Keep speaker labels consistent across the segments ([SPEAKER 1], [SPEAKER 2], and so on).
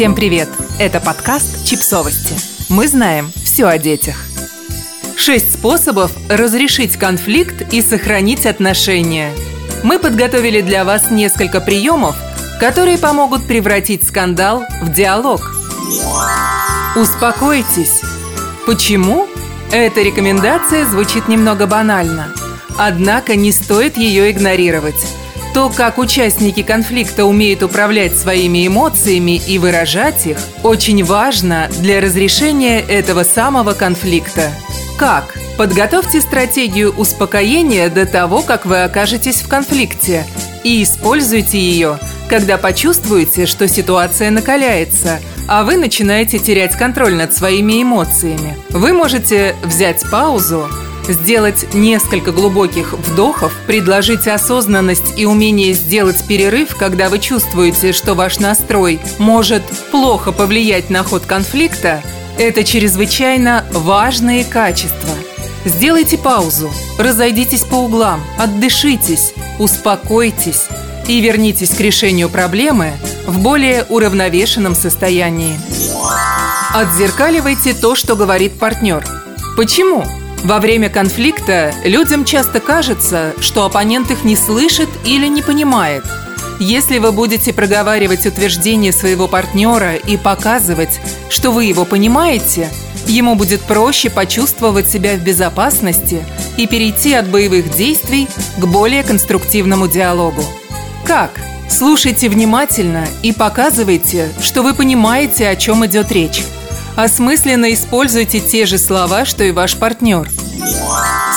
[SPEAKER 1] Всем привет! Это подкаст «Чипсовости». Мы знаем все о детях. Шесть способов разрешить конфликт и сохранить отношения. Мы подготовили для вас несколько приемов, которые помогут превратить скандал в диалог. Успокойтесь. Почему? Эта рекомендация звучит немного банально. Однако не стоит ее игнорировать. То, как участники конфликта умеют управлять своими эмоциями и выражать их, очень важно для разрешения этого самого конфликта. Как? Подготовьте стратегию успокоения до того, как вы окажетесь в конфликте, и используйте ее, когда почувствуете, что ситуация накаляется, а вы начинаете терять контроль над своими эмоциями. Вы можете взять паузу, сделать несколько глубоких вдохов, предложить осознанность и умение сделать перерыв, когда вы чувствуете, что ваш настрой может плохо повлиять на ход конфликта, это чрезвычайно важные качества. Сделайте паузу, разойдитесь по углам, отдышитесь, успокойтесь и вернитесь к решению проблемы в более уравновешенном состоянии. Отзеркаливайте то, что говорит партнер. Почему? Во время конфликта людям часто кажется, что оппонент их не слышит или не понимает. Если вы будете проговаривать утверждение своего партнера и показывать, что вы его понимаете, ему будет проще почувствовать себя в безопасности и перейти от боевых действий к более конструктивному диалогу. Как? Слушайте внимательно и показывайте, что вы понимаете, о чем идет речь. Осмысленно используйте те же слова, что и ваш партнер.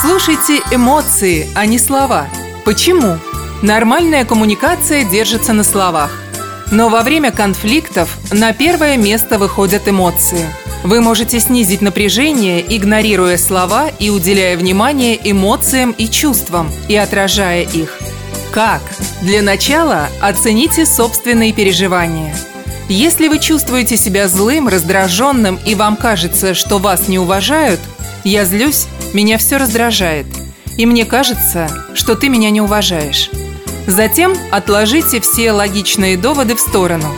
[SPEAKER 1] Слушайте эмоции, а не слова. Почему? Нормальная коммуникация держится на словах. Но во время конфликтов на первое место выходят эмоции. Вы можете снизить напряжение, игнорируя слова и уделяя внимание эмоциям и чувствам, и отражая их. Как? Для начала оцените собственные переживания – если вы чувствуете себя злым, раздраженным и вам кажется, что вас не уважают, я злюсь, меня все раздражает. И мне кажется, что ты меня не уважаешь. Затем отложите все логичные доводы в сторону.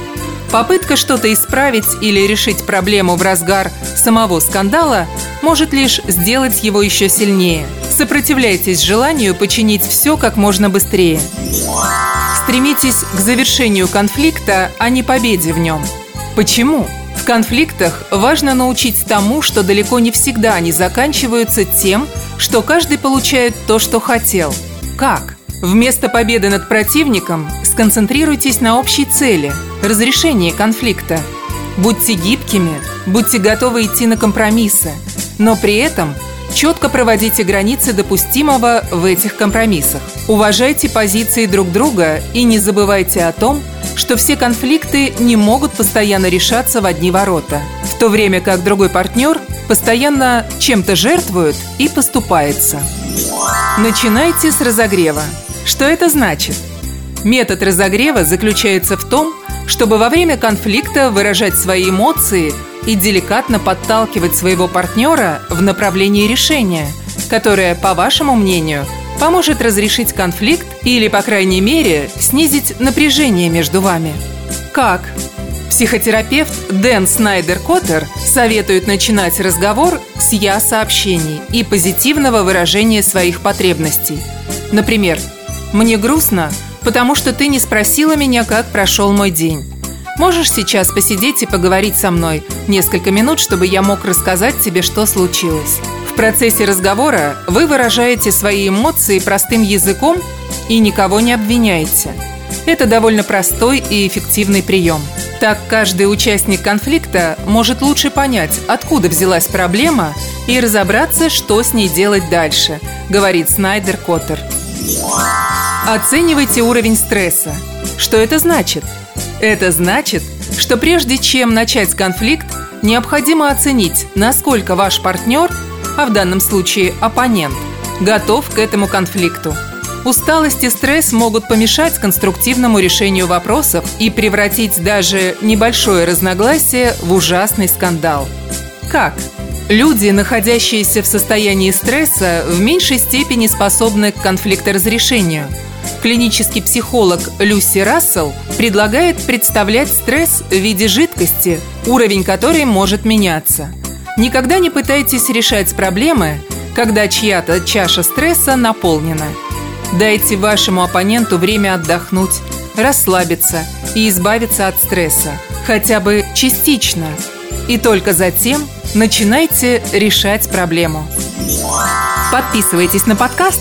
[SPEAKER 1] Попытка что-то исправить или решить проблему в разгар самого скандала может лишь сделать его еще сильнее. Сопротивляйтесь желанию починить все как можно быстрее. Стремитесь к завершению конфликта, а не победе в нем. Почему? В конфликтах важно научить тому, что далеко не всегда они заканчиваются тем, что каждый получает то, что хотел. Как? Вместо победы над противником сконцентрируйтесь на общей цели – разрешении конфликта. Будьте гибкими, будьте готовы идти на компромиссы, но при этом – Четко проводите границы допустимого в этих компромиссах. Уважайте позиции друг друга и не забывайте о том, что все конфликты не могут постоянно решаться в одни ворота, в то время как другой партнер постоянно чем-то жертвует и поступается. Начинайте с разогрева. Что это значит? Метод разогрева заключается в том, чтобы во время конфликта выражать свои эмоции и деликатно подталкивать своего партнера в направлении решения, которое, по вашему мнению, поможет разрешить конфликт или, по крайней мере, снизить напряжение между вами. Как? Психотерапевт Дэн Снайдер Коттер советует начинать разговор с «я-сообщений» и позитивного выражения своих потребностей. Например, «Мне грустно, потому что ты не спросила меня, как прошел мой день. Можешь сейчас посидеть и поговорить со мной несколько минут, чтобы я мог рассказать тебе, что случилось. В процессе разговора вы выражаете свои эмоции простым языком и никого не обвиняете. Это довольно простой и эффективный прием. Так каждый участник конфликта может лучше понять, откуда взялась проблема и разобраться, что с ней делать дальше, говорит Снайдер Коттер. Оценивайте уровень стресса. Что это значит? Это значит, что прежде чем начать конфликт, необходимо оценить, насколько ваш партнер, а в данном случае оппонент, готов к этому конфликту. Усталость и стресс могут помешать конструктивному решению вопросов и превратить даже небольшое разногласие в ужасный скандал. Как? Люди, находящиеся в состоянии стресса, в меньшей степени способны к конфликторазрешению – Клинический психолог Люси Рассел предлагает представлять стресс в виде жидкости, уровень которой может меняться. Никогда не пытайтесь решать проблемы, когда чья-то чаша стресса наполнена. Дайте вашему оппоненту время отдохнуть, расслабиться и избавиться от стресса, хотя бы частично. И только затем начинайте решать проблему. Подписывайтесь на подкаст,